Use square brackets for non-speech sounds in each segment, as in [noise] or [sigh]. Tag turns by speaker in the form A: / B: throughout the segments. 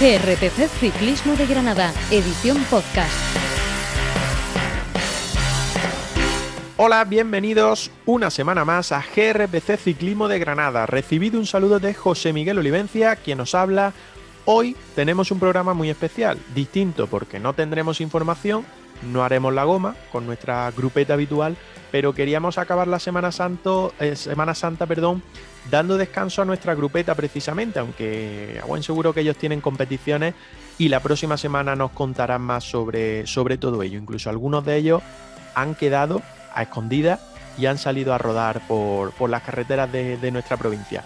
A: GRPC Ciclismo de Granada, edición podcast.
B: Hola, bienvenidos una semana más a GRPC Ciclismo de Granada. Recibido un saludo de José Miguel Olivencia, quien nos habla. Hoy tenemos un programa muy especial, distinto porque no tendremos información, no haremos la goma con nuestra grupeta habitual, pero queríamos acabar la Semana, Santo, eh, Semana Santa perdón, dando descanso a nuestra grupeta precisamente, aunque a buen seguro que ellos tienen competiciones y la próxima semana nos contarán más sobre, sobre todo ello. Incluso algunos de ellos han quedado a escondidas y han salido a rodar por, las carreteras de, de nuestra provincia.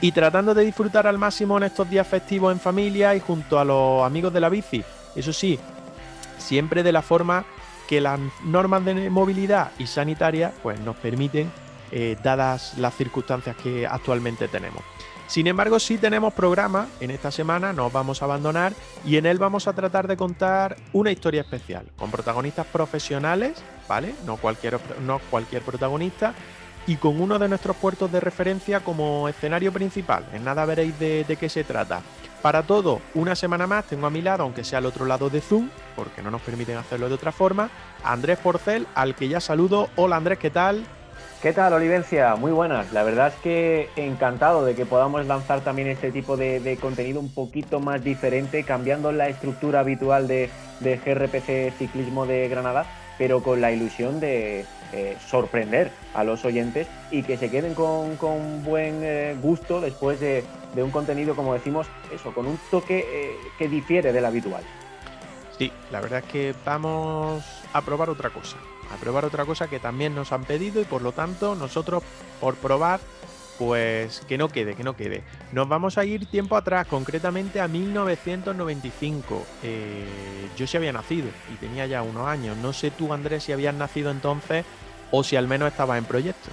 B: Y tratando de disfrutar al máximo en estos días festivos en familia y junto a los amigos de la bici. Eso sí, siempre de la forma que las normas de movilidad y sanitaria pues, nos permiten, eh, dadas las circunstancias que actualmente tenemos. Sin embargo, sí tenemos programa en esta semana, nos vamos a abandonar y en él vamos a tratar de contar una historia especial, con protagonistas profesionales, ¿vale? No cualquier, no cualquier protagonista, y con uno de nuestros puertos de referencia como escenario principal. En nada veréis de, de qué se trata. Para todo, una semana más tengo a mi lado, aunque sea al otro lado de Zoom, porque no nos permiten hacerlo de otra forma, Andrés Porcel, al que ya saludo. Hola Andrés, ¿qué tal?
C: ¿Qué tal, Olivencia? Muy buenas. La verdad es que encantado de que podamos lanzar también este tipo de, contenido un poquito más diferente, cambiando la estructura habitual de, de GRPC Ciclismo de Granada, pero con la ilusión de, eh, sorprender a los oyentes y que se queden con, buen eh, gusto después de, un contenido, como decimos, eso, con un toque eh, que difiere del habitual.
B: Sí, la verdad es que vamos a probar otra cosa, a probar otra cosa que también nos han pedido y por lo tanto nosotros por probar pues que no quede, que no quede. Nos vamos a ir tiempo atrás, concretamente a 1995. Eh, yo sí había nacido y tenía ya unos años. No sé tú, Andrés, si habías nacido entonces o si al menos estabas en proyecto.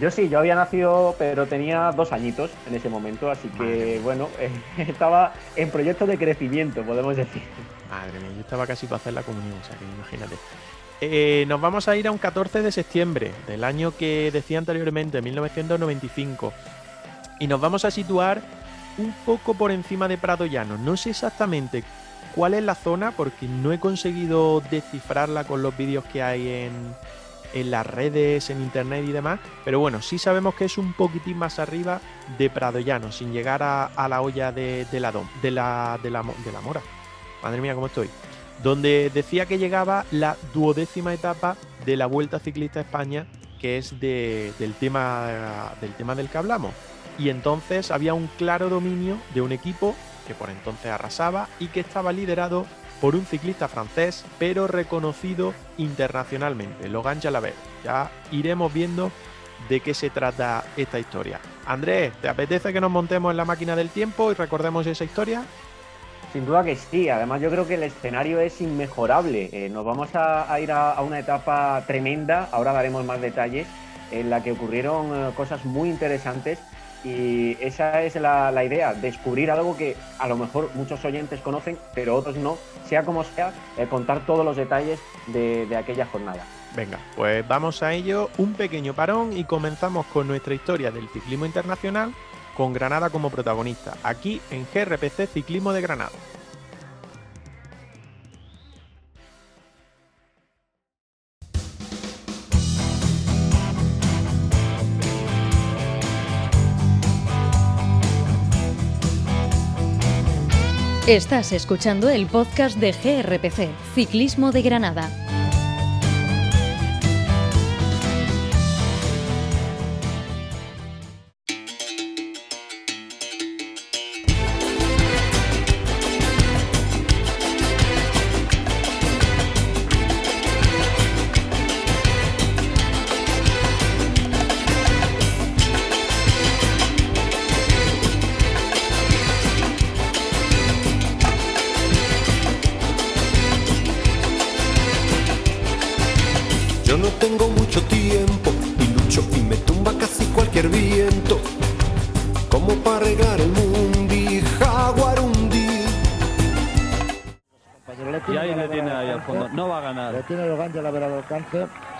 C: Yo sí, yo había nacido, pero tenía dos añitos en ese momento, así que bueno, [laughs] estaba en proyecto de crecimiento, podemos decir.
B: Madre mía, yo estaba casi para hacer la comunión, o sea que imagínate. Eh, nos vamos a ir a un 14 de septiembre del año que decía anteriormente, 1995. Y nos vamos a situar un poco por encima de Prado Llano. No sé exactamente cuál es la zona porque no he conseguido descifrarla con los vídeos que hay en, las redes, en internet y demás. Pero bueno, sí sabemos que es un poquitín más arriba de Prado Llano, sin llegar a, la olla de, la, de, la, de, la, de la Mora. Madre mía, ¿cómo estoy? Donde decía que llegaba la duodécima etapa de la Vuelta Ciclista a España, que es del, tema, del tema del que hablamos. Y entonces había un claro dominio de un equipo que por entonces arrasaba y que estaba liderado por un ciclista francés, pero reconocido internacionalmente, Logan Jalabert. Ya iremos viendo de qué se trata esta historia. Andrés, ¿te apetece que nos montemos en la máquina del tiempo y recordemos esa historia?
C: Sin duda que sí, además yo creo que el escenario es inmejorable. Eh, nos vamos a, ir a, una etapa tremenda, ahora daremos más detalles, en la que ocurrieron eh, cosas muy interesantes. Y esa es la, idea, descubrir algo que a lo mejor muchos oyentes conocen, pero otros no, sea como sea, eh, contar todos los detalles de, de aquella jornada.
B: Venga, pues vamos a ello, un pequeño parón y comenzamos con nuestra historia del ciclismo internacional con Granada como protagonista, aquí en GRPC Ciclismo de Granada.
A: Estás escuchando el podcast de GRPC, Ciclismo de Granada.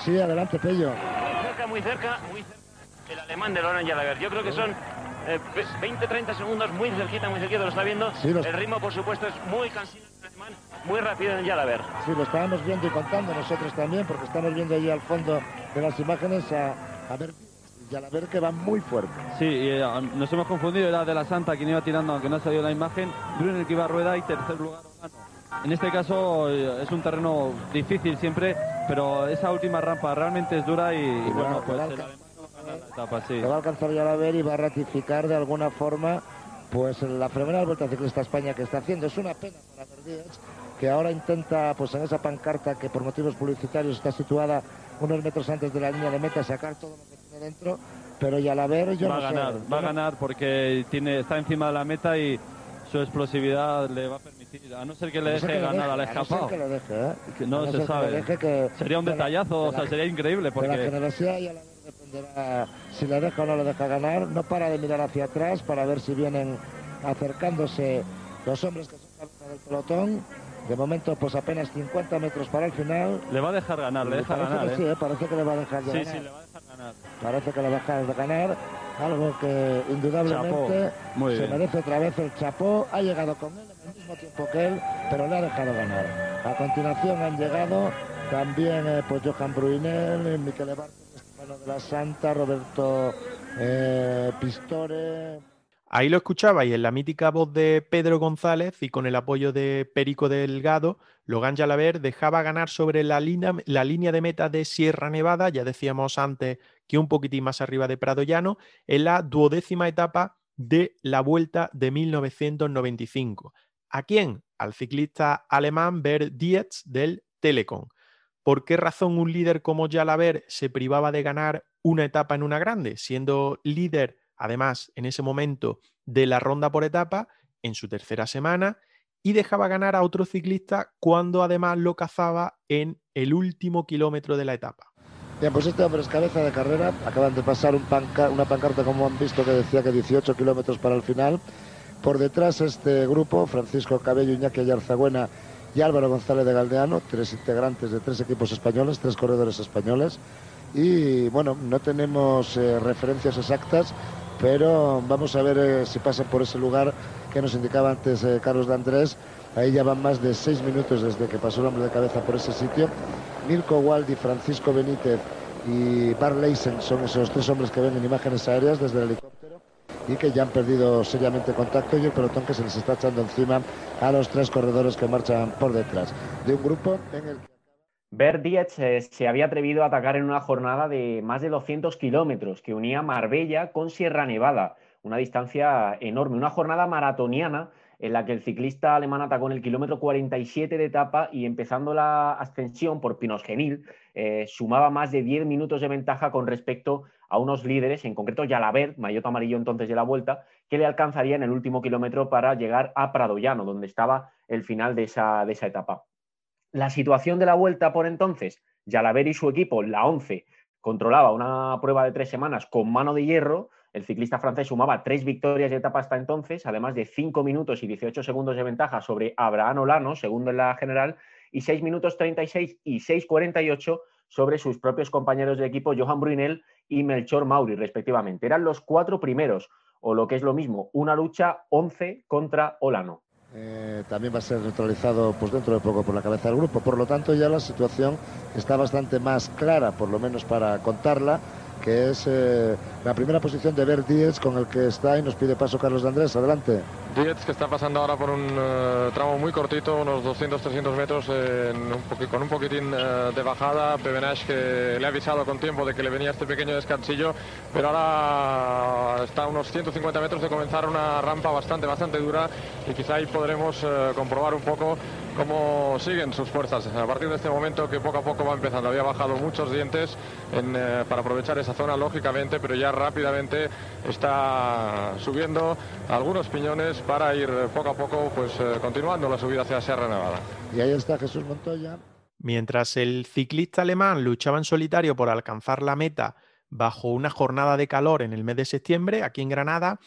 D: Sí, adelante, Pello. Muy cerca, muy cerca, muy cerca. El alemán de Loran Jalaber. Yo creo que son 20-30 segundos, muy cerquita, muy cerquita, lo está viendo. El ritmo, por supuesto, es muy cansino, muy rápido en Yalaber.
E: Sí, lo estábamos viendo y contando nosotros también, porque estamos viendo allí al fondo de las imágenes a, a ver Yalaber que va muy fuerte.
F: Sí, y, nos hemos confundido, era de la Santa quien iba tirando, aunque no ha salido la imagen. Brunner que iba a rueda y tercer lugar En este caso eh, es un terreno difícil siempre, pero esa última rampa realmente es dura y, bueno, pues
E: se va a alcanzar ya a ver y va a ratificar de alguna forma pues la primera vuelta ciclista España que está haciendo. Es una pena para que ahora intenta pues en esa pancarta que por motivos publicitarios está situada unos metros antes de la línea de meta sacar todo lo que tiene dentro, pero ya la ver yo
F: va
E: a
F: ganar, va a ganar porque tiene está encima de la meta y su explosividad le va a permitir, a no ser que le deje ganar al escapado.
E: que lo deje, ¿eh?
F: que no se sabe. sería un detallazo, o sea, sería increíble porque
E: la generosidad la dependerá si le deja o no le deja ganar. No para de mirar hacia atrás para ver si vienen acercándose los hombres que son del pelotón. De momento, pues apenas 50 metros para el final.
F: Le va a dejar ganar, le deja ganar.
E: ¿eh? Sí, ¿eh? parece que le va a dejar
F: ganar.
E: Sí,
F: sí, le va a dejar ganar.
E: Parece que va a dejar ganar. Algo que indudablemente se merece otra vez el chapó. Ha llegado con él en el mismo tiempo que él, pero le ha dejado ganar. A continuación han llegado también eh, pues Johan Bruinel, Miquel Estefano de la Santa, Roberto eh, Pistore.
B: Ahí lo escuchabais en la mítica voz de Pedro González y con el apoyo de Perico Delgado, Logan Jalaber dejaba ganar sobre la línea, la línea de meta de Sierra Nevada, ya decíamos antes un poquitín más arriba de Prado Llano, en la duodécima etapa de la Vuelta de 1995. ¿A quién? Al ciclista alemán Bert Dietz del Telecom. ¿Por qué razón un líder como Jalaber se privaba de ganar una etapa en una grande, siendo líder, además, en ese momento de la ronda por etapa, en su tercera semana, y dejaba ganar a otro ciclista cuando además lo cazaba en el último kilómetro de la etapa?
E: Bien, pues este hombre es cabeza de carrera. Acaban de pasar una pancarta, como han visto, que decía que 18 kilómetros para el final. Por detrás este grupo, Francisco Cabello, Iñaki Ayarzagüena y Álvaro González de Galdeano, tres integrantes de tres equipos españoles, tres corredores españoles. Y bueno, no tenemos eh, referencias exactas, pero vamos a ver eh, si pasan por ese lugar que nos indicaba antes eh, Carlos de Andrés. Ahí ya van más de seis minutos desde que pasó el hombre de cabeza por ese sitio. Mirko Waldi, Francisco Benítez y Bar Leisen son esos tres hombres que ven en imágenes aéreas desde el helicóptero y que ya han perdido seriamente contacto y el pelotón que se les está echando encima a los tres corredores que marchan por detrás. De un grupo en el que
C: eh, se había atrevido a atacar en una jornada de más de 200 kilómetros que unía Marbella con Sierra Nevada, una distancia enorme, una jornada maratoniana en la que el ciclista alemán atacó en el kilómetro 47 de etapa y empezando la ascensión por Pinos Genil, eh, sumaba más de 10 minutos de ventaja con respecto a unos líderes, en concreto Yalaber, maillot amarillo entonces de la vuelta, que le alcanzaría en el último kilómetro para llegar a Pradoyano, donde estaba el final de esa, de esa etapa. La situación de la vuelta por entonces, Yalaber y su equipo, la 11, controlaba una prueba de tres semanas con mano de hierro, el ciclista francés sumaba tres victorias de etapa hasta entonces, además de cinco minutos y 18 segundos de ventaja sobre Abraham Olano, segundo en la general, y 6 minutos 36 y 6.48 sobre sus propios compañeros de equipo Johan Brunel y Melchor Mauri, respectivamente. Eran los cuatro primeros, o lo que es lo mismo, una lucha 11 contra Olano.
E: Eh, también va a ser neutralizado pues, dentro de poco por la cabeza del grupo. Por lo tanto, ya la situación está bastante más clara, por lo menos para contarla que es eh, la primera posición de Bert Dietz con el que está y nos pide paso Carlos de Andrés. Adelante.
G: Dietz que está pasando ahora por un eh, tramo muy cortito, unos 200-300 metros con un poquitín eh, de bajada. Pevenage que le ha avisado con tiempo de que le venía este pequeño descansillo, pero ahora está a unos 150 metros de comenzar una rampa bastante, bastante dura y quizá ahí podremos comprobar un poco cómo siguen sus fuerzas a partir de este momento que poco a poco va empezando. Había bajado muchos dientes para aprovechar esa zona lógicamente, pero ya rápidamente está subiendo algunos piñones para ir poco a poco pues eh, continuando la subida hacia Sierra Nevada.
E: Y ahí está Jesús Montoya.
B: Mientras el ciclista alemán luchaba en solitario por alcanzar la meta bajo una jornada de calor en el mes de septiembre, aquí en Granada,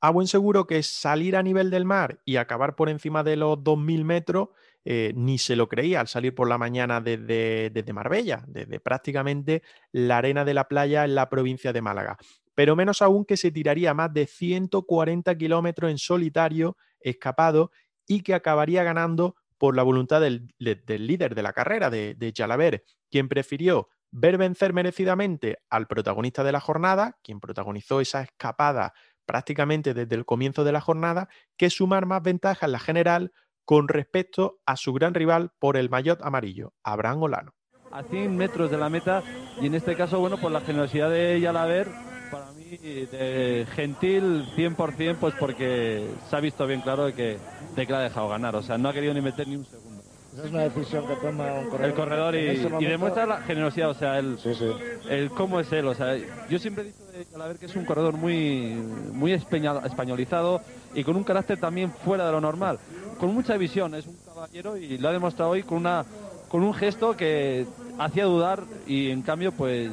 B: a buen seguro que salir a nivel del mar y acabar por encima de los 2.000 metros eh, ni se lo creía al salir por la mañana desde, desde Marbella, desde prácticamente la arena de la playa en la provincia de Málaga. Pero menos aún que se tiraría más de 140 kilómetros en solitario, escapado, y que acabaría ganando por la voluntad del, líder de la carrera, de, de quien prefirió ver vencer merecidamente al protagonista de la jornada, quien protagonizó esa escapada prácticamente desde el comienzo de la jornada, que sumar más ventajas en la general con respecto a su gran rival por el maillot amarillo, Abraham Olano.
F: A 100 metros de la meta y en este caso, bueno, por la generosidad de Yalaber, de gentil 100%, pues porque se ha visto bien claro de que, de que la ha dejado ganar, o sea, no ha querido ni meter ni un segundo.
E: Esa es una decisión que toma un corredor.
F: El corredor y, demuestra la generosidad, o sea, el, el cómo es él. O sea, yo siempre he dicho de Calaver que es un corredor muy, muy españolizado y con un carácter también fuera de lo normal. Con mucha visión, es un caballero y lo ha demostrado hoy con, una, con un gesto que hacía dudar y en cambio pues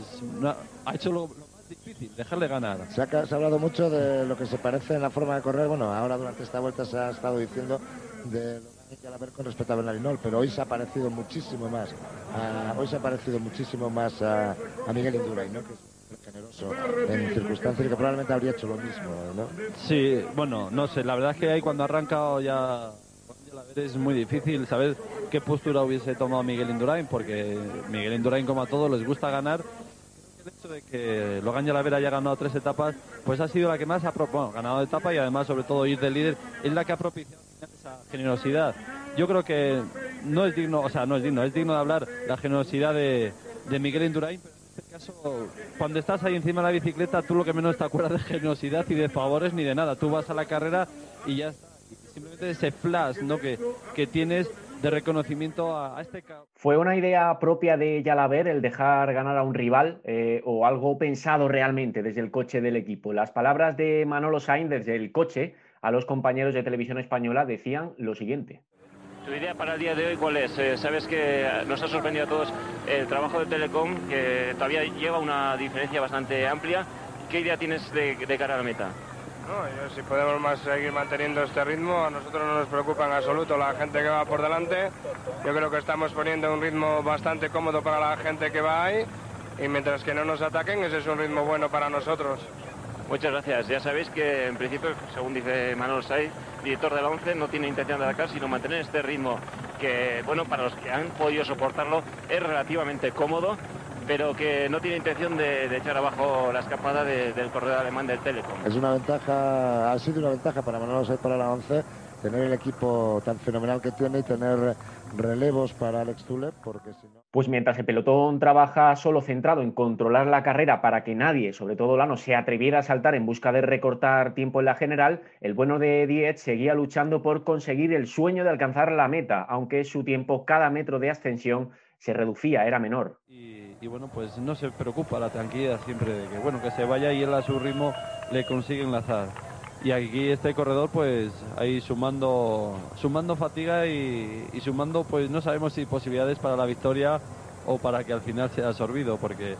F: ha hecho lo, más difícil, dejarle ganar.
E: Se ha, se ha, hablado mucho de lo que se parece en la forma de correr. Bueno, ahora durante esta vuelta se ha estado diciendo de que ver con respecto a Benalinol, pero hoy se ha parecido muchísimo más, a, hoy se ha parecido muchísimo más a, Miguel Indurain, ¿no? que es generoso en circunstancias que probablemente habría hecho lo mismo, ¿no?
F: Sí, bueno, no sé, la verdad es que ahí cuando ha arrancado ya es muy difícil saber qué postura hubiese tomado Miguel Indurain, porque Miguel Indurain, como a todos, les gusta ganar. De que Logan Yalavera haya ganado tres etapas, pues ha sido la que más ha bueno, ganado etapa y además, sobre todo, ir de líder, es la que ha propiciado esa generosidad. Yo creo que no es digno, o sea, no es digno, es digno de hablar la generosidad de, Miguel Indurain, pero en este caso, cuando estás ahí encima de la bicicleta, tú lo que menos te acuerdas de generosidad y de favores ni de nada. Tú vas a la carrera y ya está. Simplemente ese flash ¿no? que, que tienes de reconocimiento a, este
C: ¿Fue una idea propia de Yalaber el dejar ganar a un rival eh, o algo pensado realmente desde el coche del equipo? Las palabras de Manolo Sainz desde el coche a los compañeros de televisión española decían lo siguiente.
D: ¿Tu idea para el día de hoy cuál es? Eh, sabes que nos ha sorprendido a todos el trabajo de Telecom, que todavía lleva una diferencia bastante amplia. ¿Qué idea tienes de, cara a la meta?
H: No, si podemos más seguir manteniendo este ritmo, a nosotros no nos preocupa en absoluto la gente que va por delante. Yo creo que estamos poniendo un ritmo bastante cómodo para la gente que va ahí y mientras que no nos ataquen, ese es un ritmo bueno para nosotros.
D: Muchas gracias. Ya sabéis que en principio, según dice Manuel Saiz, director de la ONCE, no tiene intención de atacar, sino mantener este ritmo que, bueno, para los que han podido soportarlo, es relativamente cómodo, pero que no tiene intención de, echar abajo la escapada del corredor alemán del Telecom.
E: Es una ventaja, ha sido una ventaja para Manuel Saiz para la ONCE tener el equipo tan fenomenal que tiene y tener relevos para Alex Zule, porque si no...
C: Pues mientras el pelotón trabaja solo centrado en controlar la carrera para que nadie, sobre todo Lano, se atreviera a saltar en busca de recortar tiempo en la general, el bueno de Diez seguía luchando por conseguir el sueño de alcanzar la meta, aunque su tiempo cada metro de ascensión se reducía, era menor.
F: Y, bueno, pues no se preocupa la tranquilidad siempre de que bueno que se vaya y él a su ritmo le consigue enlazar. Y aquí este corredor pues ahí sumando sumando fatiga y, sumando pues no sabemos si posibilidades para la victoria o para que al final sea absorbido porque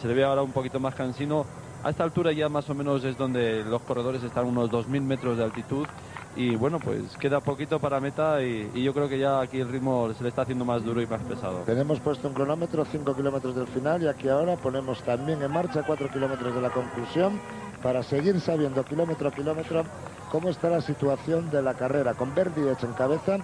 F: se le ve ahora un poquito más cansino. A esta altura ya más o menos es donde los corredores están unos 2.000 metros de altitud y bueno pues queda poquito para meta y, yo creo que ya aquí el ritmo se le está haciendo más duro y más pesado.
E: Tenemos puesto un cronómetro 5 kilómetros del final y aquí ahora ponemos también en marcha 4 kilómetros de la conclusión para seguir sabiendo kilómetro a kilómetro cómo está la situación de la carrera, con Verdi en cabeza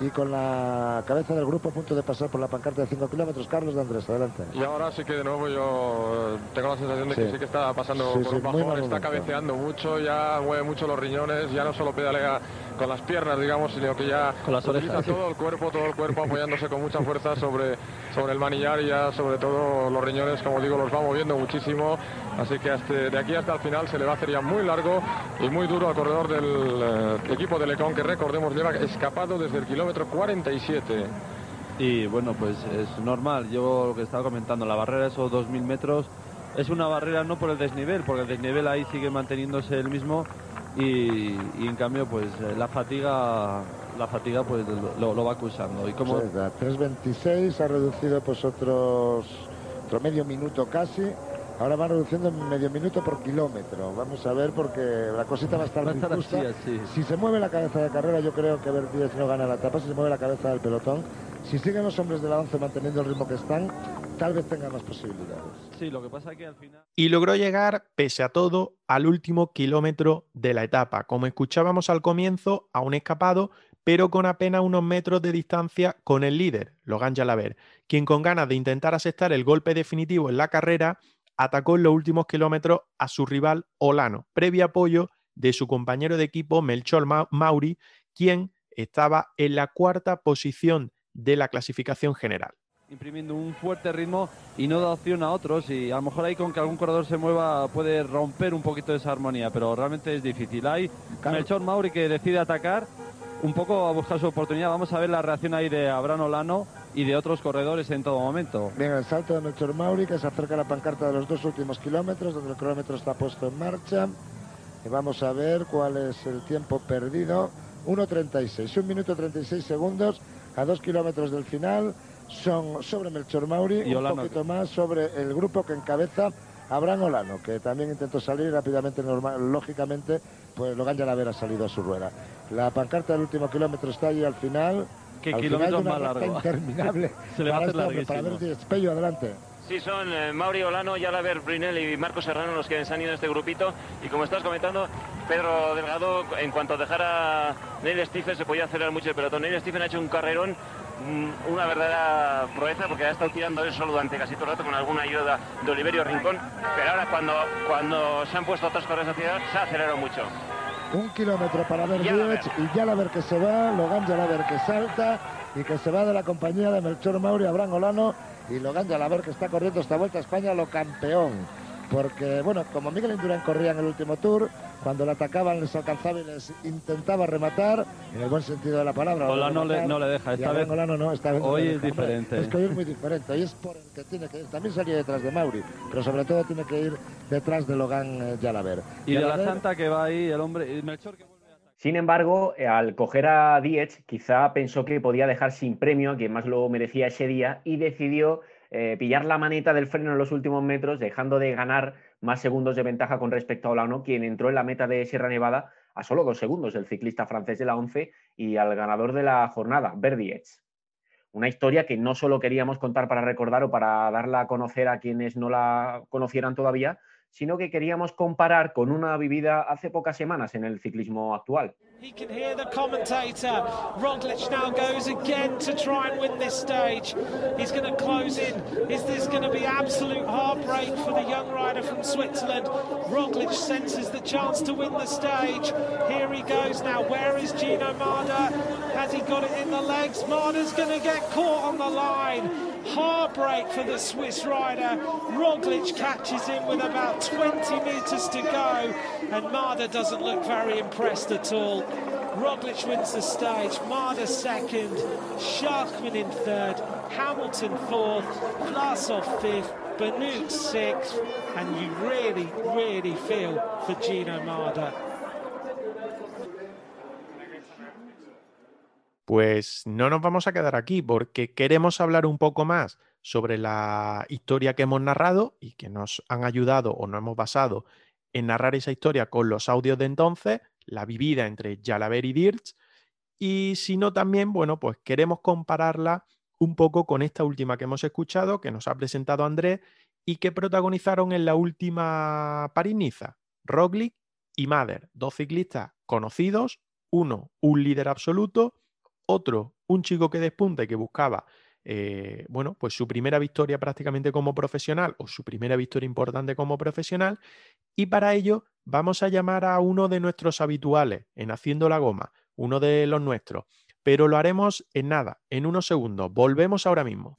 E: y con la cabeza del grupo a punto de pasar por la pancarta de 5 kilómetros. Carlos de Andrés, adelante.
G: Y ahora sí que de nuevo yo eh, tengo la sensación de que sí que está pasando por un bajón, está cabeceando mucho, ya mueve mucho los riñones, ya no solo pedalea con las piernas, digamos, sino que ya
F: con las orejas,
G: todo el cuerpo, todo el cuerpo apoyándose con mucha fuerza sobre, sobre el manillar y ya sobre todo los riñones, como digo, los va moviendo muchísimo. Así que de aquí hasta el final se le va a hacer ya muy largo y muy duro al corredor del eh, equipo de Lecón, que recordemos lleva escapado desde el kilómetro 47.
F: Y bueno, pues es normal. Yo lo que estaba comentando, la barrera de esos 2.000 metros es una barrera no por el desnivel, porque el desnivel ahí sigue manteniéndose el mismo y, en cambio pues eh, la fatiga la fatiga pues lo, va acusando. Y como
E: 3.26 ha reducido pues otros otro medio minuto casi ahora va reduciendo medio minuto por kilómetro. Vamos a ver porque la cosita va a estar, muy si se mueve la cabeza de carrera yo creo que Vertides no gana la etapa. Si se mueve la cabeza del pelotón si siguen los hombres de la 11 manteniendo el ritmo que están tal vez tenga más posibilidades.
F: Sí, lo que pasa es que al final...
B: Y logró llegar, pese a todo, al último kilómetro de la etapa, como escuchábamos al comienzo, a un escapado, pero con apenas unos metros de distancia con el líder, Logan Jalaber, quien con ganas de intentar aceptar el golpe definitivo en la carrera, atacó en los últimos kilómetros a su rival Olano, previo apoyo de su compañero de equipo Melchor Mauri, quien estaba en la cuarta posición de la clasificación general
F: imprimiendo un fuerte ritmo y no da opción a otros y a lo mejor ahí con que algún corredor se mueva puede romper un poquito esa armonía, pero realmente es difícil. Hay Melchor Mauri que decide atacar un poco a buscar su oportunidad. Vamos a ver la reacción ahí de Abraham Olano y de otros corredores en todo momento.
E: Bien, el salto de Melchor Mauri que se acerca a la pancarta de los dos últimos kilómetros donde el cronómetro está puesto en marcha. Y vamos a ver cuál es el tiempo perdido. 1.36, un minuto 36 segundos a dos kilómetros del final son sobre Melchor Mauri y un poquito más sobre el grupo que encabeza Abraham Olano, que también intentó salir rápidamente, normal, lógicamente, pues Logan ya la haber salido a su rueda. La pancarta del último kilómetro está allí al final.
F: ¿Qué kilómetro más largo?
E: interminable. [laughs]
F: Se le va a hacer
E: para, para ver si Espello adelante.
D: Sí, son eh, Mauri Olano, Yalaber Brinel y Marco Serrano los que se han ido en este grupito. Y como estás comentando, Pedro Delgado, en cuanto dejara Neil Stephen, se podía acelerar mucho el pelotón. Neil Stephen ha hecho un carrerón Mm, una verdadera proeza porque ha estado tirando él solo durante casi todo el rato con alguna ayuda de Oliverio Rincón, pero ahora cuando, cuando se han puesto otras correas hacia se ha acelerado mucho.
E: Un kilómetro para ver y ya la ver que se va, Logan ya la ver que salta y que se va de la compañía de Melchor Mauri, Abraham Olano y Logan ya la ver que está corriendo esta vuelta a España lo campeón porque, bueno, como Miguel Indurain corría en el último tour, cuando le atacaban les alcanzaba y les intentaba rematar, en el buen sentido de la palabra.
F: Hola no, le, no le deja, esta vez,
E: no, esta vez
F: hoy es diferente.
E: Es que hoy es muy diferente, hoy es por el que tiene que ir, también salía detrás de Mauri, pero sobre todo tiene que ir detrás de Logan Jalaber. Eh,
F: y de la Santa que va ahí, el hombre, Melchor que vuelve a
C: sin embargo, eh, al coger a Diez, quizá pensó que podía dejar sin premio a quien más lo merecía ese día y decidió eh, pillar la maneta del freno en los últimos metros, dejando de ganar más segundos de ventaja con respecto a Olano, quien entró en la meta de Sierra Nevada a solo dos segundos, el ciclista francés de la 11 y al ganador de la jornada, Verdietz. Una historia que no solo queríamos contar para recordar o para darla a conocer a quienes no la conocieran todavía, sino que queríamos comparar con una vivida hace pocas semanas en el ciclismo actual.
I: He can hear the commentator. Roglic now goes again to try and win this stage. He's going to close in. Is this going to be absolute heartbreak for the young rider from Switzerland? Roglic senses the chance to win the stage. Here he goes now. Where is Gino Marder? Has he got it in the legs? Marder's going to get caught on the line. Heartbreak for the Swiss rider. Roglic catches him with about 20 metres to go, and Marder doesn't look very impressed at all. Roglic wins the stage, Marder second, Sharkman in third, Hamilton fourth, Vlasov fifth, Banuk sixth, and you really, really feel for Gino Marder.
B: Pues no nos vamos a quedar aquí porque queremos hablar un poco más sobre la historia que hemos narrado y que nos han ayudado o nos hemos basado en narrar esa historia con los audios de entonces, la vivida entre Jalaber y Dirch, y si no también, bueno, pues queremos compararla un poco con esta última que hemos escuchado, que nos ha presentado Andrés y que protagonizaron en la última Pariniza, Roglic y Mader, dos ciclistas conocidos, uno un líder absoluto otro, un chico que despunta y que buscaba, eh, bueno, pues su primera victoria prácticamente como profesional o su primera victoria importante como profesional. Y para ello vamos a llamar a uno de nuestros habituales en Haciendo la Goma, uno de los nuestros. Pero lo haremos en nada, en unos segundos. Volvemos ahora mismo.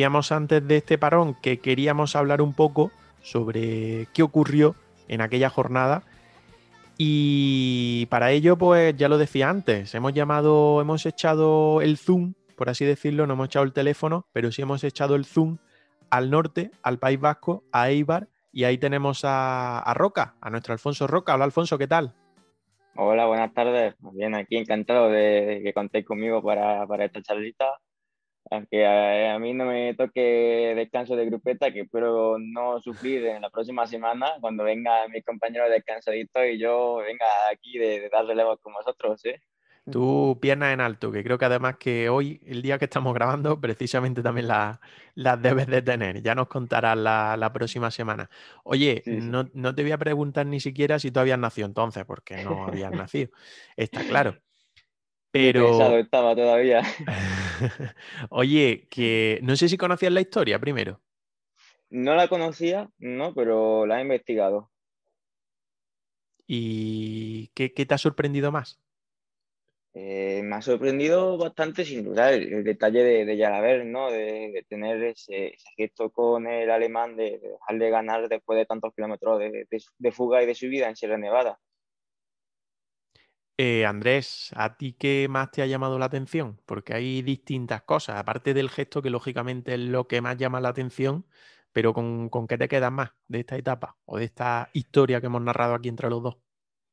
B: Decíamos antes de este parón que queríamos hablar un poco sobre qué ocurrió en aquella jornada. Y para ello, pues ya lo decía antes, hemos llamado, hemos echado el zoom, por así decirlo, no hemos echado el teléfono, pero sí hemos echado el zoom al norte, al País Vasco, a Eibar, y ahí tenemos a, a Roca, a nuestro Alfonso Roca. Hola Alfonso, ¿qué tal?
J: Hola, buenas tardes. Bien, aquí encantado de que contéis conmigo para, para esta charlita. Aunque a, a, mí no me toque descanso de grupeta, que espero no sufrir en la próxima semana cuando venga mi compañero descansadito y yo venga aquí de, de dar relevos con vosotros, ¿sí?
B: Tú piernas en alto, que creo que además que hoy, el día que estamos grabando, precisamente también las la debes de tener. Ya nos contarás la, la próxima semana. Oye, sí, sí. No, no, te voy a preguntar ni siquiera si tú habías nacido entonces, porque no habías nacido. Está claro. Pero.
J: estaba todavía. [laughs]
B: Oye, que no sé si conocías la historia primero.
J: No la conocía, no, pero la he investigado.
B: ¿Y qué, qué te ha sorprendido más?
J: Eh, me ha sorprendido bastante, sin duda, el, el detalle de, de ¿no? De, de tener ese, ese, gesto con el alemán, de, de, dejarle ganar después de tantos kilómetros de, fuga y de subida en Sierra Nevada.
B: Eh, Andrés, ¿a ti qué más te ha llamado la atención? Porque hay distintas cosas, aparte del gesto que lógicamente es lo que más llama la atención, pero ¿con, qué te quedas más de esta etapa o de esta historia que hemos narrado aquí entre los dos?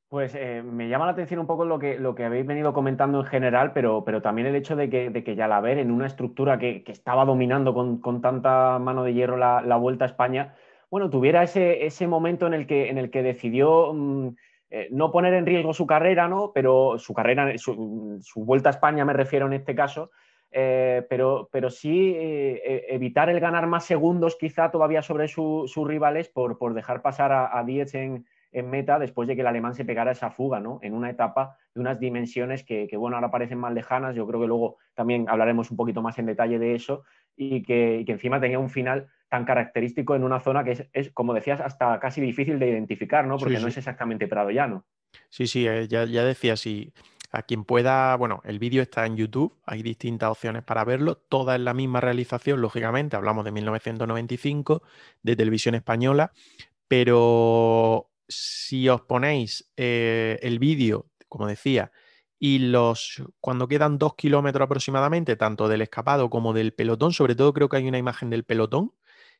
C: Pues eh, me llama la atención un poco lo que, lo que habéis venido comentando en general, pero, pero también el hecho de que, de que Yalaber, en una estructura que, que estaba dominando con, con, tanta mano de hierro la, la, Vuelta a España, bueno, tuviera ese, ese momento en el que, en el que decidió mmm, eh, no poner en riesgo su carrera, ¿no? Pero su carrera, su, Vuelta a España me refiero en este caso, eh, pero, pero sí eh, evitar el ganar más segundos quizá todavía sobre su, sus rivales por, por dejar pasar a, a Diez en en meta después de que el alemán se pegara esa fuga, ¿no? En una etapa de unas dimensiones que, que, bueno, ahora parecen más lejanas, yo creo que luego también hablaremos un poquito más en detalle de eso y que, y que encima tenía un final tan característico en una zona que es, es, como decías, hasta casi difícil de identificar, ¿no? Porque sí, sí. no es exactamente Prado Llano.
B: Sí, sí, eh, ya, ya decía, sí. A quien pueda, bueno, el vídeo está en YouTube, hay distintas opciones para verlo, toda en la misma realización, lógicamente, hablamos de 1995, de televisión española, pero si os ponéis eh, el vídeo, como decía, y los cuando quedan dos kilómetros aproximadamente, tanto del escapado como del pelotón, sobre todo creo que hay una imagen del pelotón,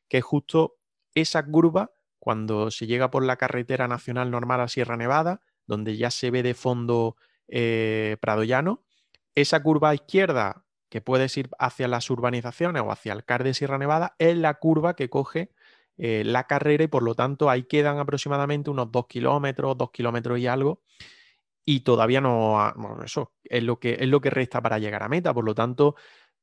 B: que es justo esa curva cuando se llega por la carretera nacional normal a Sierra Nevada, donde ya se ve de fondo eh, Prado Llano. Esa curva izquierda, que puedes ir hacia las urbanizaciones o hacia el CAR de Sierra Nevada, es la curva que coge eh, la carrera y por lo tanto ahí quedan aproximadamente unos dos kilómetros, dos kilómetros y algo. Y todavía no, ha, eso es lo, que, es lo que resta para llegar a meta. Por lo tanto,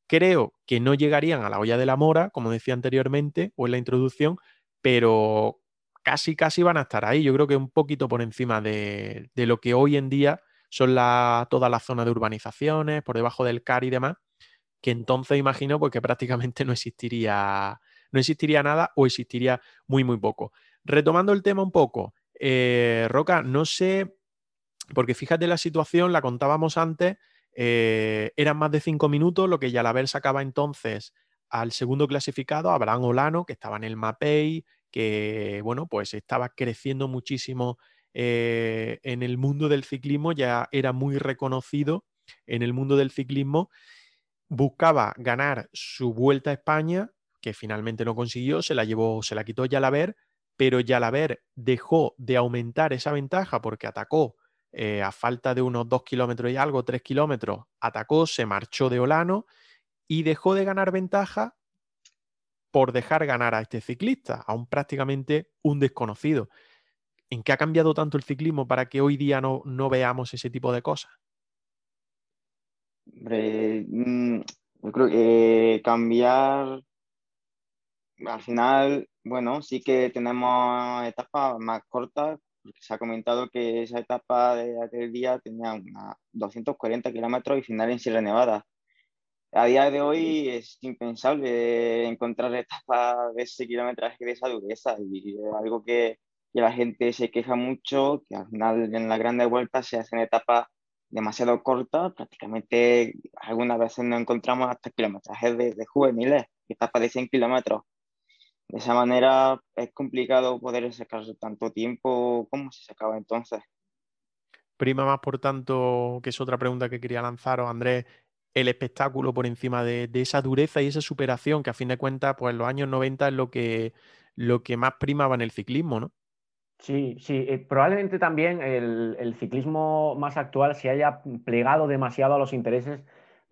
B: creo que no llegarían a la olla de la mora, como decía anteriormente o en la introducción, pero casi, casi van a estar ahí. Yo creo que un poquito por encima de, de lo que hoy en día son la, toda la zona de urbanizaciones, por debajo del CAR y demás, que entonces imagino pues, que prácticamente no existiría no existiría nada o existiría muy, muy poco. Retomando el tema un poco, eh, Roca, no sé, porque fíjate la situación, la contábamos antes, eh, eran más de cinco minutos, lo que Yalaber sacaba entonces al segundo clasificado, Abraham Olano, que estaba en el Mapei, que bueno, pues estaba creciendo muchísimo eh, en el mundo del ciclismo, ya era muy reconocido en el mundo del ciclismo, buscaba ganar su vuelta a España, que finalmente no consiguió, se la llevó, se la quitó Yalaber, pero Yalaber dejó de aumentar esa ventaja porque atacó eh, a falta de unos dos kilómetros y algo, tres kilómetros, atacó, se marchó de Olano y dejó de ganar ventaja por dejar ganar a este ciclista, aún prácticamente un desconocido. ¿En qué ha cambiado tanto el ciclismo para que hoy día no, no veamos ese tipo de cosas?
J: Hombre, mm, yo creo que cambiar al final, bueno, sí que tenemos etapas más cortas, se ha comentado que esa etapa de aquel día tenía unas 240 kilómetros y final en Sierra Nevada. A día de hoy es impensable encontrar etapas de ese kilometraje de esa dureza y es algo que, que la gente se queja mucho, que al final en las grandes vueltas se hacen etapas demasiado cortas, prácticamente algunas veces no encontramos hasta kilometrajes de, de juveniles, etapas de 100 kilómetros. De esa manera es complicado poder sacarse tanto tiempo como se sacaba entonces.
B: Prima más, por tanto, que es otra pregunta que quería lanzaros, Andrés, el espectáculo por encima de, de, esa dureza y esa superación que a fin de cuentas, pues en los años 90 es lo que, lo que más primaba en el ciclismo, ¿no?
C: Sí, sí, eh, probablemente también el, el, ciclismo más actual se haya plegado demasiado a los intereses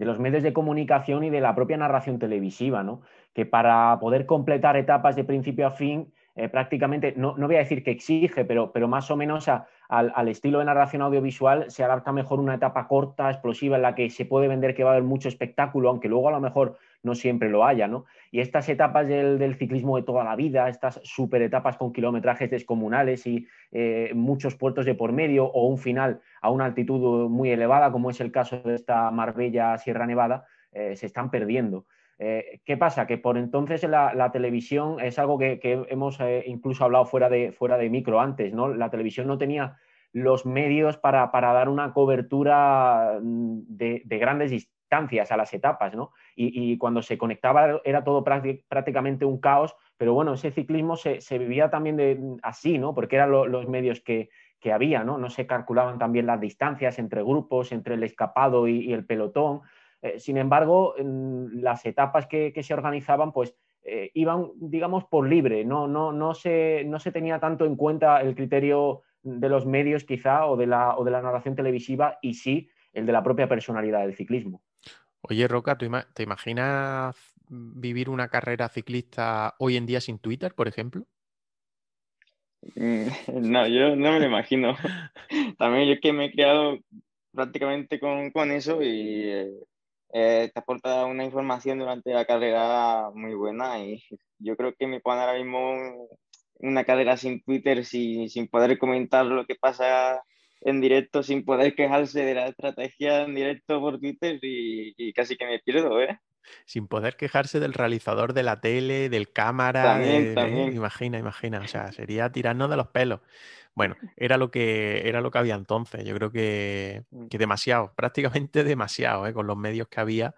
C: de los medios de comunicación y de la propia narración televisiva, ¿no? Que para poder completar etapas de principio a fin, eh, prácticamente, no, no, voy a decir que exige, pero, pero más o menos a, al, estilo de narración audiovisual se adapta mejor una etapa corta, explosiva, en la que se puede vender que va a haber mucho espectáculo, aunque luego a lo mejor no siempre lo haya, ¿no? Y estas etapas del, del ciclismo de toda la vida, estas super etapas con kilometrajes descomunales y eh, muchos puertos de por medio o un final a una altitud muy elevada, como es el caso de esta Marbella Sierra Nevada, eh, se están perdiendo. Eh, ¿Qué pasa? Que por entonces la, televisión es algo que, hemos eh, incluso hablado fuera de, fuera de micro antes, ¿no? La televisión no tenía los medios para, para dar una cobertura mm, de, de, grandes distancias a las etapas, ¿no? Y, cuando se conectaba era todo prácticamente un caos, pero bueno, ese ciclismo se, se vivía también de, así, ¿no? Porque eran lo, los medios que, que había, ¿no? No se calculaban también las distancias entre grupos, entre el escapado y el pelotón. Eh, sin embargo, las etapas que, que se organizaban, pues eh, iban, digamos, por libre, no, no, no, se, no se tenía tanto en cuenta el criterio de los medios quizá o de, la, o de la narración televisiva y sí el de la propia personalidad del ciclismo.
B: Oye, Roca, ¿tú ima ¿te imaginas vivir una carrera ciclista hoy en día sin Twitter, por ejemplo?
J: Mm, [laughs] no, yo no me lo imagino. [laughs] También yo que me he creado prácticamente con, con eso y eh, eh, te aporta una información durante la carrera muy buena y yo creo que me pone ahora mismo una carrera sin Twitter, sin, poder comentar lo que pasa en directo, sin poder quejarse de la estrategia en directo por Twitter y casi que me pierdo, ¿eh?
B: Sin poder quejarse del realizador de la tele, del cámara,
J: también,
B: de,
J: también.
B: ¿eh? imagina, imagina, o sea, sería tirarnos de los pelos. Bueno, era lo que, era lo que había entonces. Yo creo que,
J: Mm.
B: que demasiado, [laughs] prácticamente demasiado, ¿eh? con los medios que había,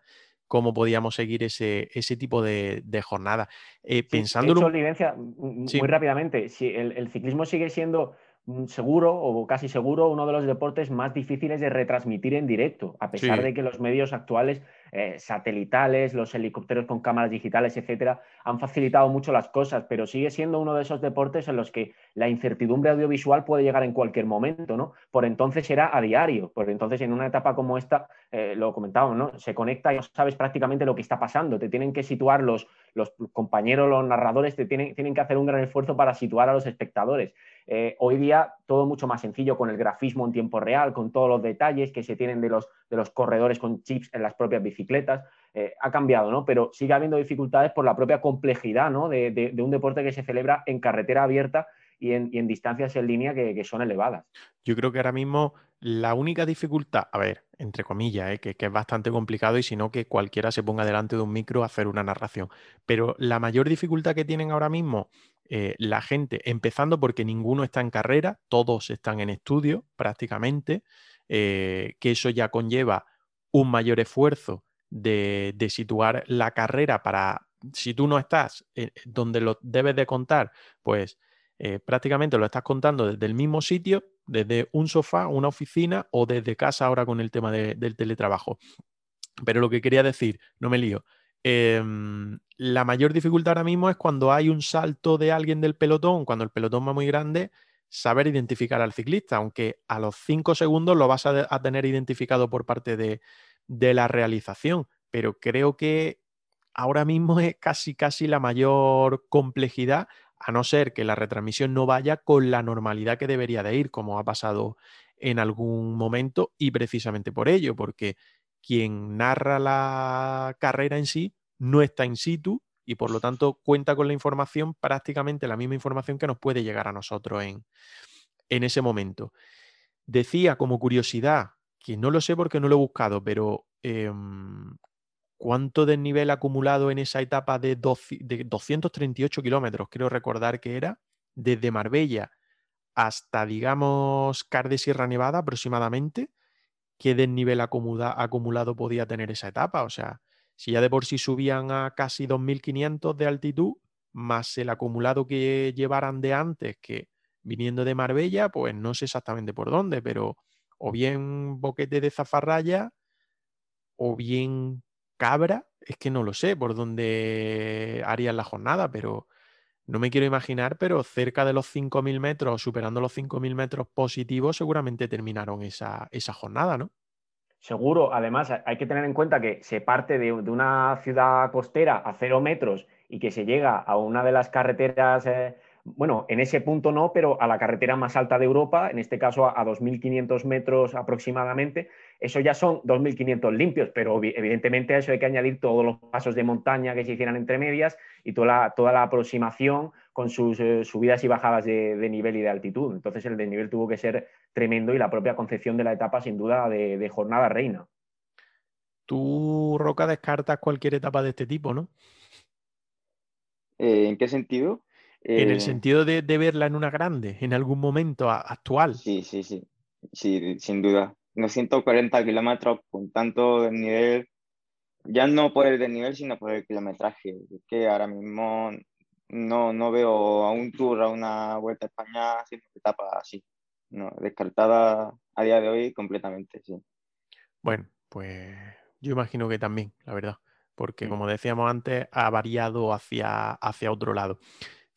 B: cómo podíamos seguir ese, ese tipo de, de jornada. Eh,
C: Sí,
B: un...
C: Olivencia, muy rápidamente, si el, el ciclismo sigue siendo mm, seguro o casi seguro uno de los deportes más difíciles de retransmitir en directo, a pesar
B: Sí.
C: de que los medios actuales eh, satelitales, los helicópteros con cámaras digitales, etcétera, han facilitado mucho las cosas, pero sigue siendo uno de esos deportes en los que la incertidumbre audiovisual puede llegar en cualquier momento, ¿no? Por entonces era a diario, por entonces en una etapa como esta, eh, lo comentábamos, ¿no? Se conecta y no sabes prácticamente lo que está pasando, te tienen que situar los, los compañeros, los narradores, te tienen, tienen que hacer un gran esfuerzo para situar a los espectadores. Eh, hoy día todo mucho más sencillo con el grafismo en tiempo real, con todos los detalles que se tienen de los, de los corredores con chips en las propias bicicletas. Eh, ha cambiado, ¿no? Pero sigue habiendo dificultades por la propia complejidad, ¿no? De, un deporte que se celebra en carretera abierta y en, y en distancias en línea que, son elevadas.
B: Yo creo que ahora mismo la única dificultad, a ver, entre comillas, ¿eh? que, es bastante complicado y si no que cualquiera se ponga delante de un micro a hacer una narración, pero la mayor dificultad que tienen ahora mismo eh, la gente, empezando porque ninguno está en carrera, todos están en estudio prácticamente, que eso ya conlleva un mayor esfuerzo de, situar la carrera para, si tú no estás eh, donde lo debes de contar, pues eh, prácticamente lo estás contando desde el mismo sitio, desde un sofá, una oficina o desde casa ahora con el tema de, del teletrabajo. Pero lo que quería decir, no me lío, eh, la mayor dificultad ahora mismo es cuando hay un salto de alguien del pelotón, cuando el pelotón va muy grande, saber identificar al ciclista, aunque a los cinco segundos lo vas a tener identificado por parte de, de, la realización. Pero creo que ahora mismo es casi, casi la mayor complejidad, a no ser que la retransmisión no vaya con la normalidad que debería de ir, como ha pasado en algún momento, y precisamente por ello, porque quien narra la carrera en sí no está in situ y por lo tanto cuenta con la información, prácticamente la misma información que nos puede llegar a nosotros en, en ese momento. Decía como curiosidad, que no lo sé porque no lo he buscado, pero em, ¿cuánto desnivel acumulado en esa etapa de, de 238 kilómetros, creo recordar que era, desde Marbella hasta, digamos, Car de Sierra Nevada aproximadamente? ¿Qué desnivel acumulado podía tener esa etapa? O sea, si ya de por sí subían a casi 2.500 de altitud, más el acumulado que llevaran de antes, que viniendo de Marbella, pues no sé exactamente por dónde, pero o bien boquete de zafarraya o bien cabra, es que no lo sé por dónde harían la jornada, pero no me quiero imaginar, pero cerca de los 5.000 metros, superando los 5.000 metros positivos, seguramente terminaron esa, esa jornada, ¿no?
C: Seguro, además hay que tener en cuenta que se parte de, una ciudad costera a cero metros y que se llega a una de las carreteras, eh, bueno, en ese punto no, pero a la carretera más alta de Europa, en este caso a, 2.500 metros aproximadamente, eso ya son 2.500 limpios, pero evidentemente a eso hay que añadir todos los pasos de montaña que se hicieran entre medias y toda la, toda la aproximación con sus eh, subidas y bajadas de, nivel y de altitud. Entonces el desnivel tuvo que ser tremendo y la propia concepción de la etapa sin duda de, jornada reina.
B: Tú, Roca, descartas cualquier etapa de este tipo, ¿no?
J: Eh, ¿En qué sentido?
B: En el eh, sentido de, verla en una grande, en algún momento actual.
J: Sí, sí, sí. Sí, sin duda. Unos 140 kilómetros con tanto desnivel, ya no por el desnivel, sino por el kilometraje. Es que ahora mismo no, no veo a un tour, a una vuelta a España haciendo etapa así. No, descartada a día de hoy completamente, sí.
B: Bueno, pues yo imagino que también, la verdad, porque como decíamos antes, ha variado hacia, hacia otro lado.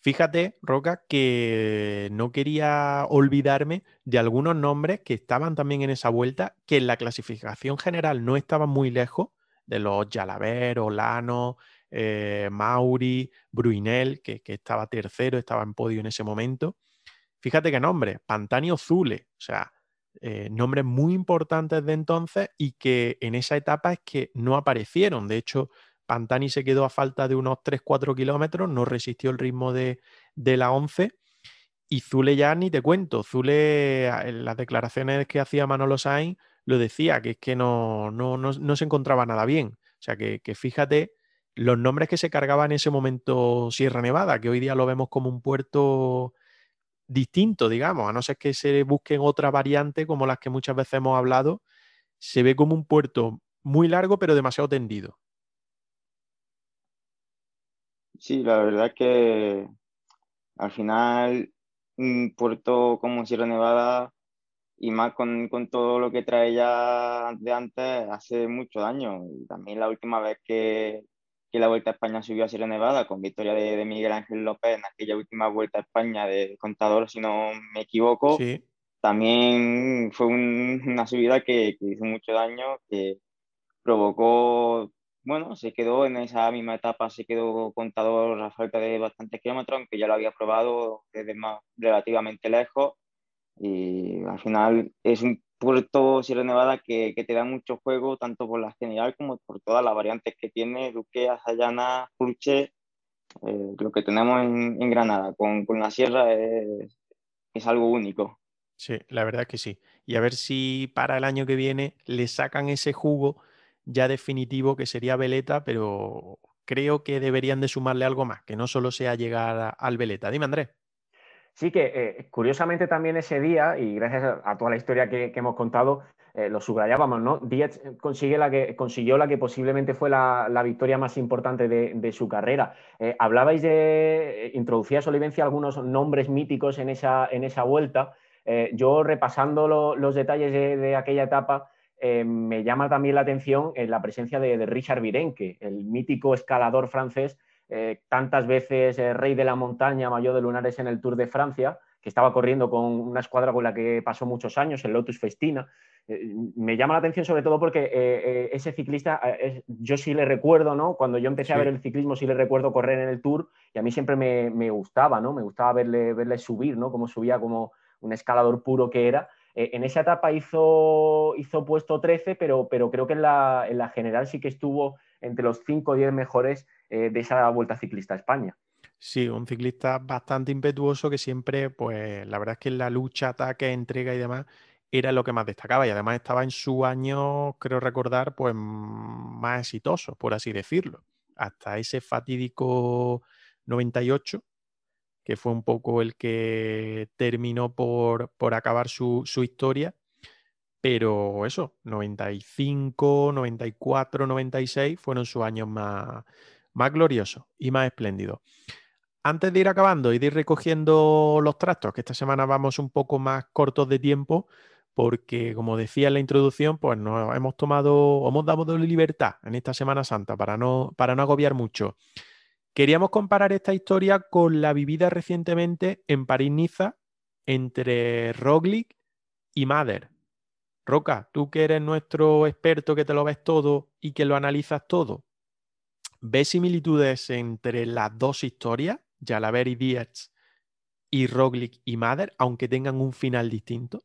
B: Fíjate, Roca, que no quería olvidarme de algunos nombres que estaban también en esa vuelta, que en la clasificación general no estaban muy lejos de los Jalaber, Olano, eh, Mauri, Bruinel, que, estaba tercero, estaba en podio en ese momento. Fíjate qué nombre, Pantanio Zule, o sea, eh, nombres muy importantes de entonces y que en esa etapa es que no aparecieron. De hecho, Pantani se quedó a falta de unos 3-4 kilómetros, no resistió el ritmo de, la 11. Y Zule ya ni te cuento, Zule en las declaraciones que hacía Manolo Sainz lo decía, que es que no, no, se encontraba nada bien. O sea que, que fíjate los nombres que se cargaban en ese momento Sierra Nevada, que hoy día lo vemos como un puerto distinto, digamos, a no ser que se busquen otra variante como las que muchas veces hemos hablado, se ve como un puerto muy largo pero demasiado tendido.
J: Sí, la verdad que al final un puerto como Sierra Nevada y más con, con, todo lo que trae ya de antes hace mucho daño. Y también la última vez que, que la Vuelta a España subió a Sierra Nevada con victoria de, Miguel Ángel López en aquella última Vuelta a España de contador, si no me equivoco. También fue una subida que, hizo mucho daño, que provocó, bueno, se quedó en esa misma etapa, se quedó contador a falta de bastantes kilómetros, aunque ya lo había probado desde más relativamente lejos. Y al final es un Puerto Sierra Nevada que, que, te da mucho juego, tanto por la general como por todas las variantes que tiene, Duque, Azayana, Purche, eh, lo que tenemos en, en Granada con, con, la sierra es, es algo único.
B: Sí, la verdad que sí. Y a ver si para el año que viene le sacan ese jugo ya definitivo que sería Veleta, pero creo que deberían de sumarle algo más, que no solo sea llegar al Veleta. Dime, Andrés.
C: Sí que eh, curiosamente también ese día, y gracias a, toda la historia que, hemos contado, eh, lo subrayábamos, ¿no? Diez consigue la que, consiguió la que posiblemente fue la, victoria más importante de, su carrera. Eh, hablabais de, introducías Olivencia algunos nombres míticos en esa, en esa vuelta. yo repasando los detalles de, aquella etapa, me llama también la atención la presencia de, Richard Virenque, el mítico escalador francés eh, tantas veces eh, rey de la montaña, mayor de lunares en el Tour de Francia, que estaba corriendo con una escuadra con la que pasó muchos años, el Lotus Festina. Eh, me llama la atención sobre todo porque ese ciclista, yo sí le recuerdo, ¿no? Cuando yo empecé a ver el ciclismo, sí le recuerdo correr en el Tour y a mí siempre me, gustaba, ¿no? Me gustaba verle, verle subir, ¿no? Como subía como un escalador puro que era. Eh, en esa etapa hizo, hizo puesto 13, pero, pero creo que en la, en la, general sí que estuvo entre los 5 o 10 mejores eh, de esa Vuelta Ciclista a España.
B: Sí, un ciclista bastante impetuoso que siempre, pues la verdad es que en la lucha, ataque, entrega y demás era lo que más destacaba y además estaba en su año, creo recordar, pues más exitoso, por así decirlo. Hasta ese fatídico 98, que fue un poco el que terminó por, por acabar su, su, historia. Pero eso, 95, 94, 96 fueron sus años más, más gloriosos y más espléndidos. Antes de ir acabando y de ir recogiendo los trastos, que esta semana vamos un poco más cortos de tiempo, porque como decía en la introducción, pues nos hemos tomado, hemos dado libertad en esta Semana Santa para no, para no agobiar mucho. Queríamos comparar esta historia con la vivida recientemente en París-Niza entre Roglic y Mader. Roca, tú que eres nuestro experto, que te lo ves todo y que lo analizas todo, ¿ves similitudes entre las dos historias, Jalaber y Diaz, y Roglic y Mader, aunque tengan un final distinto?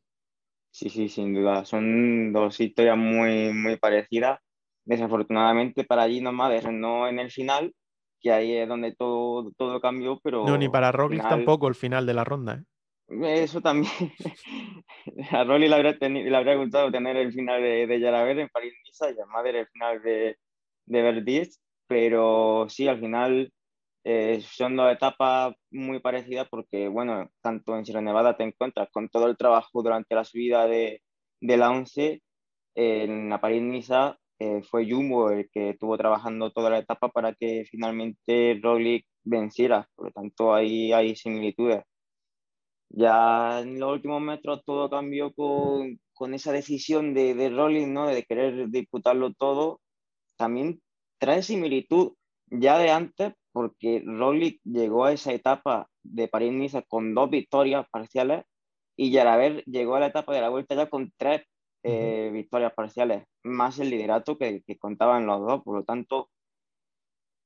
J: Sí, sí, sin duda. Son dos historias muy, muy parecidas. Desafortunadamente para Gino Mader no en el final, que ahí es donde todo, todo cambió, pero...
B: No, ni para Roglic tampoco el final de la ronda.
J: ¿eh? Eso también. [laughs] a Roglic le habría, le habría gustado tener el final de, de Yaraver en París-Niza y a Madre el final de, de Verdiz, pero sí, al final eh, son dos etapas muy parecidas porque, bueno, tanto en Sierra Nevada te encuentras con todo el trabajo durante la subida de, de la 11, en la París-Niza eh, fue Jumbo el que estuvo trabajando toda la etapa para que finalmente Roglic venciera. Por lo tanto, ahí hay similitudes. Ya en los últimos metros todo cambió con, con esa decisión de, de Roglic, ¿no? de querer disputarlo todo. También trae similitud ya de antes, porque Roglic llegó a esa etapa de París-Niza con dos victorias parciales y Yaraber llegó a la etapa de la vuelta ya con tres eh, victorias parciales, más el liderato que, que, contaban los dos. Por lo tanto,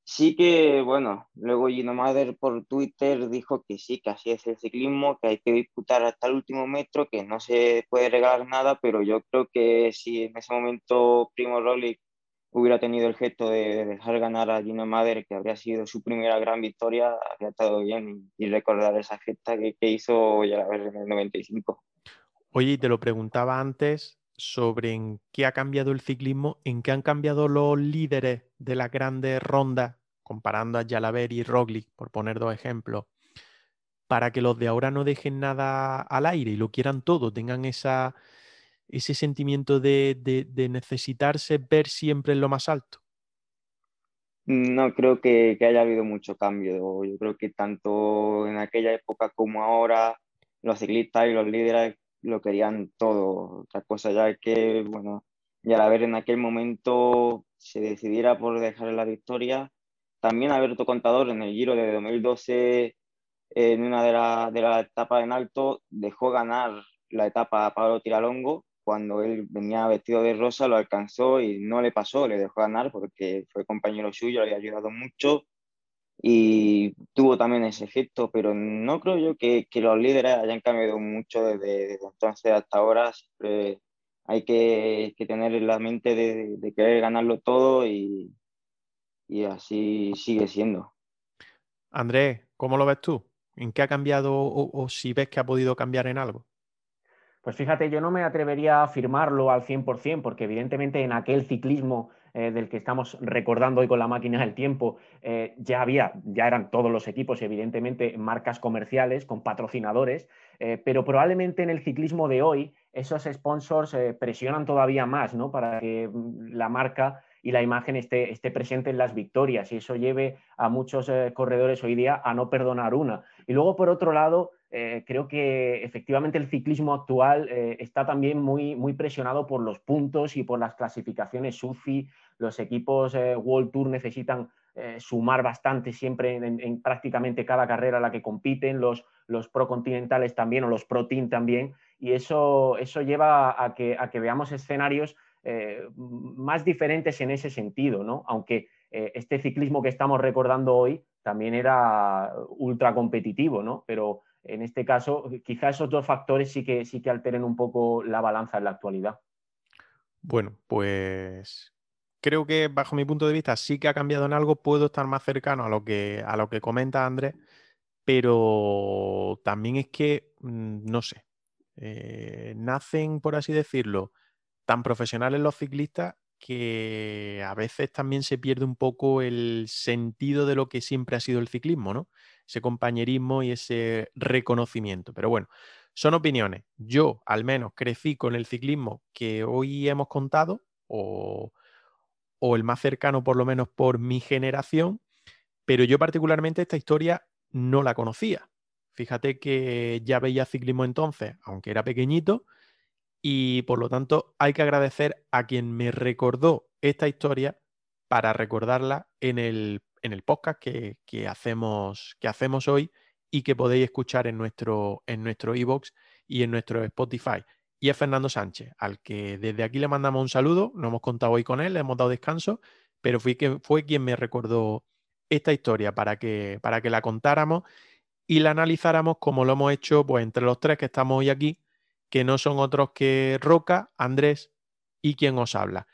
J: sí que, bueno, luego Gino Mader por Twitter dijo que sí, que así es el ciclismo, que hay que disputar hasta el último metro, que no se puede regalar nada, pero yo creo que si en ese momento Primo Roglic hubiera tenido el gesto de dejar ganar a Gino Mader, que habría sido su primera gran victoria, habría estado bien y, recordar esa gesta que, que hizo ya en el 95.
B: Oye, te lo preguntaba antes, sobre en qué ha cambiado el ciclismo, en qué han cambiado los líderes de las grandes rondas, comparando a Jalaber y Roglic, por poner dos ejemplos, para que los de ahora no dejen nada al aire y lo quieran todo, tengan esa, ese sentimiento de, de, necesitarse ver siempre en lo más alto.
J: No creo que, que, haya habido mucho cambio. Yo creo que tanto en aquella época como ahora, los ciclistas y los líderes lo querían todo. Otra cosa ya que, bueno, ya a ver en aquel momento se decidiera por dejar la victoria. También Alberto Contador en el Giro de 2012, en una de las de la etapas en alto, dejó ganar la etapa a Pablo Tiralongo. Cuando él venía vestido de rosa, lo alcanzó y no le pasó, le dejó ganar porque fue compañero suyo, le había ayudado mucho y tuvo también ese efecto, pero no creo yo que, que los líderes hayan cambiado mucho desde, desde, entonces hasta ahora. Siempre hay que, que tener en la mente de, de, querer ganarlo todo y, y así sigue siendo.
B: Andrés, ¿cómo lo ves tú? ¿En qué ha cambiado o, o si ves que ha podido cambiar en algo?
C: Pues fíjate, yo no me atrevería a afirmarlo al 100%, porque evidentemente en aquel ciclismo eh, del que estamos recordando hoy con la máquina del tiempo, eh, ya había, ya eran todos los equipos, evidentemente, marcas comerciales con patrocinadores, eh, pero probablemente en el ciclismo de hoy esos sponsors presionan todavía más ¿no? para que mm, la marca y la imagen esté, esté, presente en las victorias y eso lleve a muchos corredores hoy día a no perdonar una. Y luego, por otro lado, creo que efectivamente el ciclismo actual está también muy, muy presionado por los puntos y por las clasificaciones SUFI. Los equipos eh, World Tour necesitan eh, sumar bastante siempre en, en, prácticamente cada carrera a la que compiten, los, los pro continentales también o los pro team también. Y eso, eso lleva a que, a que veamos escenarios eh, más diferentes en ese sentido, ¿no? Aunque este ciclismo que estamos recordando hoy también era ultra competitivo, ¿no? Pero en este caso, quizá esos dos factores sí que, sí que alteren un poco la balanza en la actualidad.
B: Bueno, pues creo que bajo mi punto de vista sí que ha cambiado en algo, puedo estar más cercano a lo que, a lo que comenta Andrés, pero también es que, mm, no sé, eh, nacen, por así decirlo, tan profesionales los ciclistas que a veces también se pierde un poco el sentido de lo que siempre ha sido el ciclismo, ¿no? Ese compañerismo y ese reconocimiento. Pero bueno, son opiniones. Yo, al menos, crecí con el ciclismo que hoy hemos contado, o, o el más cercano, por lo menos por mi generación, pero yo particularmente esta historia no la conocía. Fíjate que ya veía ciclismo entonces, aunque era pequeñito, y por lo tanto hay que agradecer a quien me recordó esta historia para recordarla en el, en el podcast que, que, hacemos, que hacemos hoy y que podéis escuchar en nuestro en nuestro y en nuestro Spotify. Y es Fernando Sánchez, al que desde aquí le mandamos un saludo, no hemos contado hoy con él, le hemos dado descanso, pero fue, que, fue quien me recordó esta historia para que, para que la contáramos y la analizáramos como lo hemos hecho pues, entre los tres que estamos hoy aquí, que no son otros que Roca, Andrés y quien os habla.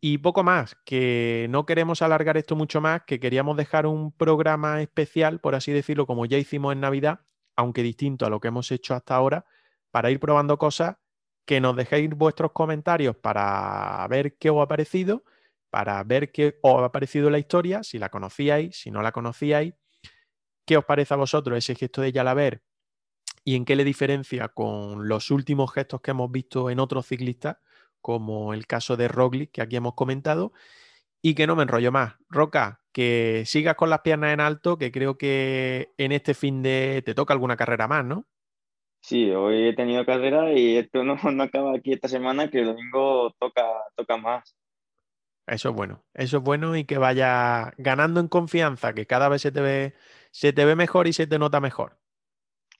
B: Y poco más, que no queremos alargar esto mucho más, que queríamos dejar un programa especial, por así decirlo, como ya hicimos en Navidad, aunque distinto a lo que hemos hecho hasta ahora, para ir probando cosas, que nos dejéis vuestros comentarios para ver qué os ha parecido, para ver qué os ha parecido la historia, si la conocíais, si no la conocíais, qué os parece a vosotros ese gesto de Yalaber y en qué le diferencia con los últimos gestos que hemos visto en otros ciclistas, como el caso de Roglic que aquí hemos comentado, y que no me enrollo más. Roca, que sigas con las piernas en alto, que creo que en este fin de te toca alguna carrera más, ¿no?
J: Sí, hoy he tenido carrera y esto no, [laughs] no acaba aquí esta semana, que el domingo toca, toca más.
B: Eso es bueno, eso es bueno y que vaya ganando en confianza, que cada vez se te ve, se te ve mejor y se te nota mejor.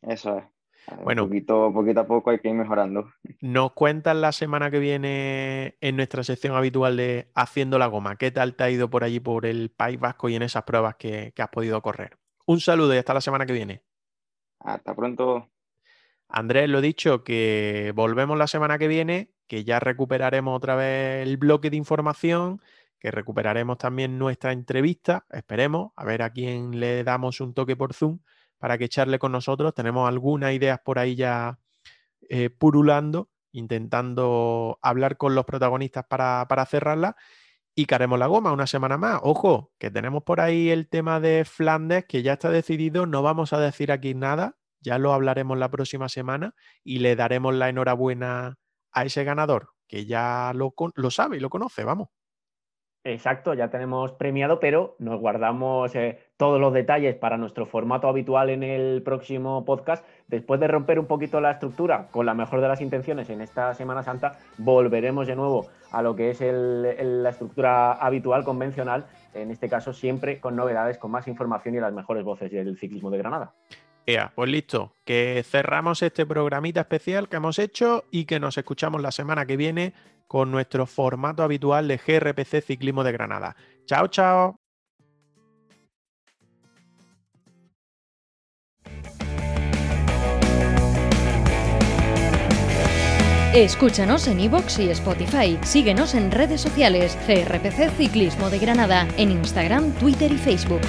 J: Eso es. Bueno, poquito, poquito a poco hay que ir mejorando.
B: Nos cuentas la semana que viene en nuestra sección habitual de Haciendo la Goma. ¿Qué tal te ha ido por allí, por el País Vasco y en esas pruebas que, que has podido correr? Un saludo y hasta la semana que viene.
J: Hasta pronto.
B: Andrés, lo dicho, que volvemos la semana que viene, que ya recuperaremos otra vez el bloque de información, que recuperaremos también nuestra entrevista, esperemos, a ver a quién le damos un toque por Zoom para que echarle con nosotros. Tenemos algunas ideas por ahí ya eh, purulando, intentando hablar con los protagonistas para, para cerrarla. Y que haremos la goma una semana más. Ojo, que tenemos por ahí el tema de Flandes, que ya está decidido. No vamos a decir aquí nada, ya lo hablaremos la próxima semana y le daremos la enhorabuena a ese ganador, que ya lo, lo sabe y lo conoce, vamos.
C: Exacto, ya tenemos premiado, pero nos guardamos eh, todos los detalles para nuestro formato habitual en el próximo podcast. Después de romper un poquito la estructura con la mejor de las intenciones en esta Semana Santa, volveremos de nuevo a lo que es la estructura habitual, convencional, en este caso siempre con novedades, con más información y las mejores voces del ciclismo de Granada.
B: Ea, pues listo, que cerramos este programita especial que hemos hecho y que nos escuchamos la semana que viene con nuestro formato habitual de GRPC Ciclismo de Granada. Chao, chao.
A: Escúchanos en iVoox y Spotify. Síguenos en redes sociales. GRPC Ciclismo de Granada. En Instagram, Twitter y Facebook.